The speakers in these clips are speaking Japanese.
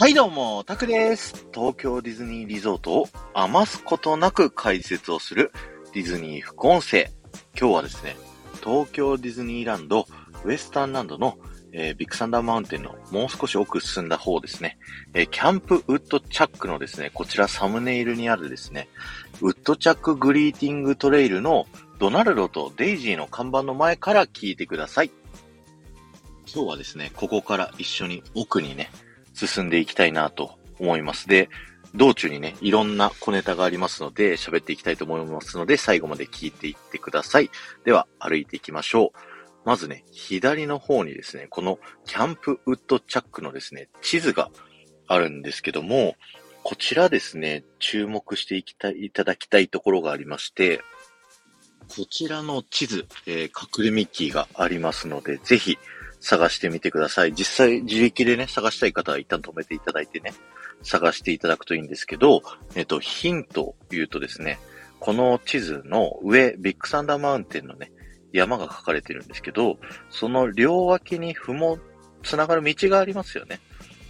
はいどうも、タクです。東京ディズニーリゾートを余すことなく解説をするディズニー副音声。今日はですね、東京ディズニーランド、ウエスタンランドの、えー、ビッグサンダーマウンテンのもう少し奥進んだ方ですね、えー、キャンプウッドチャックのですね、こちらサムネイルにあるですね、ウッドチャックグリーティングトレイルのドナルドとデイジーの看板の前から聞いてください。今日はですね、ここから一緒に奥にね、進んでいきたいなと思います。で、道中にね、いろんな小ネタがありますので、喋っていきたいと思いますので、最後まで聞いていってください。では、歩いていきましょう。まずね、左の方にですね、このキャンプウッドチャックのですね、地図があるんですけども、こちらですね、注目していきたい、いただきたいところがありまして、こちらの地図、えー、隠れミッキーがありますので、ぜひ探してみてください。実際自力でね、探したい方は一旦止めていただいてね、探していただくといいんですけど、えっと、ヒントを言うとですね、この地図の上、ビッグサンダーマウンテンのね、山が書かれてるんですけど、その両脇にふも、つながる道がありますよね。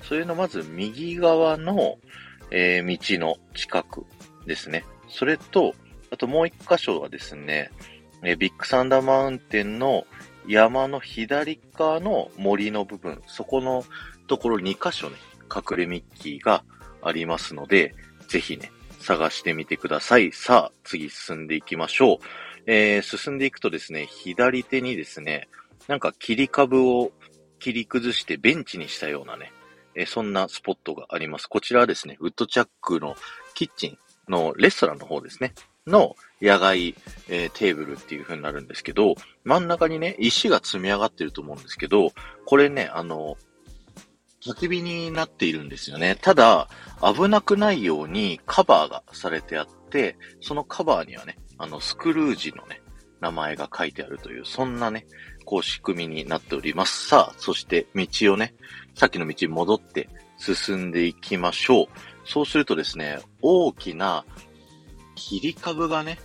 それのまず右側の、えー、道の近くですね。それと、あともう一箇所はですね、えー、ビッグサンダーマウンテンの山の左側の森の部分、そこのところ2箇所ね、隠れミッキーがありますので、ぜひね、探してみてください。さあ、次進んでいきましょう。えー、進んでいくとですね、左手にですね、なんか切り株を切り崩してベンチにしたようなね、えー、そんなスポットがあります。こちらはですね、ウッドチャックのキッチンのレストランの方ですね。の野外、えー、テーブルっていう風になるんですけど、真ん中にね、石が積み上がってると思うんですけど、これね、あの、焚き火になっているんですよね。ただ、危なくないようにカバーがされてあって、そのカバーにはね、あの、スクルージのね、名前が書いてあるという、そんなね、こう仕組みになっております。さあ、そして道をね、さっきの道に戻って進んでいきましょう。そうするとですね、大きな切り株がね、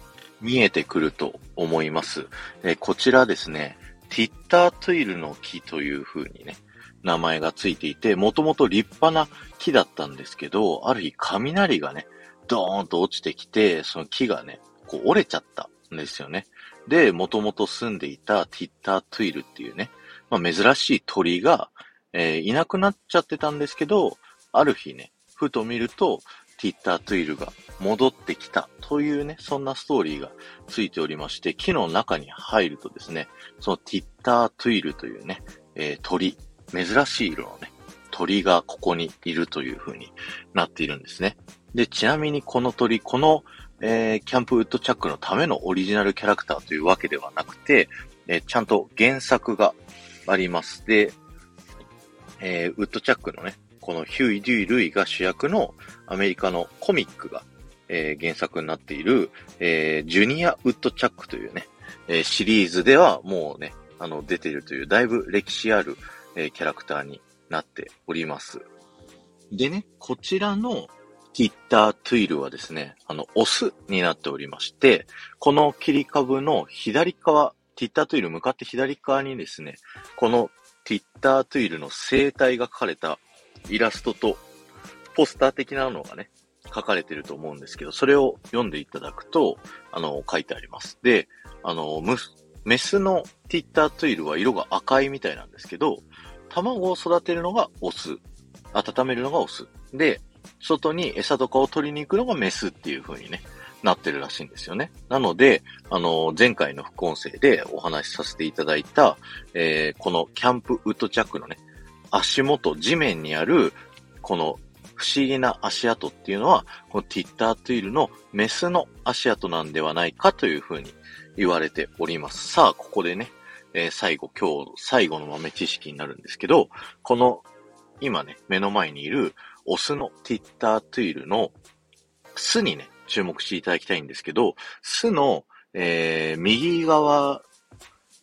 見えてくると思います。えこちらですね、ティッタートゥイルの木という風にね、名前がついていて、もともと立派な木だったんですけど、ある日雷がね、ドーンと落ちてきて、その木がね、こう折れちゃったんですよね。で、もともと住んでいたティッタートゥイルっていうね、まあ、珍しい鳥が、えー、いなくなっちゃってたんですけど、ある日ね、ふと見ると、ティッタートゥイルが戻ってきたというね、そんなストーリーがついておりまして、木の中に入るとですね、そのティッタートゥイルというね、えー、鳥、珍しい色のね、鳥がここにいるという風になっているんですね。で、ちなみにこの鳥、この、えー、キャンプウッドチャックのためのオリジナルキャラクターというわけではなくて、えー、ちゃんと原作があります。で、えー、ウッドチャックのね、このヒューイ・デュイ・ルイが主役のアメリカのコミックが、えー、原作になっている、えー、ジュニア・ウッドチャックというね、えー、シリーズではもうね、あの、出ているという、だいぶ歴史ある、えキャラクターになっております。でね、こちらのティッター・トゥイルはですね、あの、オスになっておりまして、この切り株の左側、ティッター・トゥイル向かって左側にですね、このティッター・トゥイルの生態が書かれたイラストとポスター的なのがね、書かれてると思うんですけど、それを読んでいただくと、あの、書いてあります。で、あの、メスのティッタートゥイルは色が赤いみたいなんですけど、卵を育てるのがオス。温めるのがオス。で、外に餌とかを取りに行くのがメスっていう風にね、なってるらしいんですよね。なので、あの、前回の副音声でお話しさせていただいた、えー、このキャンプウッドチャックのね、足元、地面にある、この不思議な足跡っていうのは、このティッタートゥイルのメスの足跡なんではないかというふうに言われております。さあ、ここでね、えー、最後、今日最後の豆知識になるんですけど、この今ね、目の前にいるオスのティッタートゥイルの巣にね、注目していただきたいんですけど、巣の、えー、右側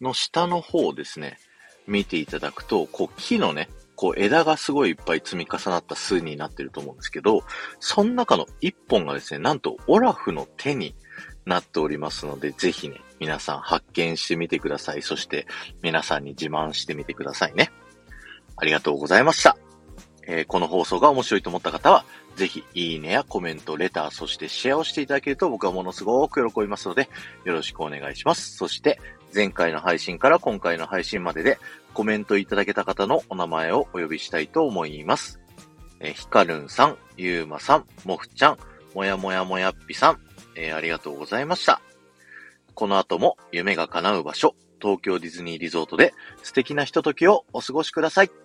の下の方ですね、見ていただくと、こう木のね、こう枝がすごいいっぱい積み重なった巣になってると思うんですけど、その中の一本がですね、なんとオラフの手になっておりますので、ぜひね、皆さん発見してみてください。そして皆さんに自慢してみてくださいね。ありがとうございました。えー、この放送が面白いと思った方は、ぜひ、いいねやコメント、レター、そしてシェアをしていただけると僕はものすごく喜びますので、よろしくお願いします。そして、前回の配信から今回の配信までで、コメントいただけた方のお名前をお呼びしたいと思います。えー、ひかるんさん、ゆうまさん、もふちゃん、もやもやもやっぴさん、えー、ありがとうございました。この後も夢が叶う場所、東京ディズニーリゾートで素敵なひとときをお過ごしください。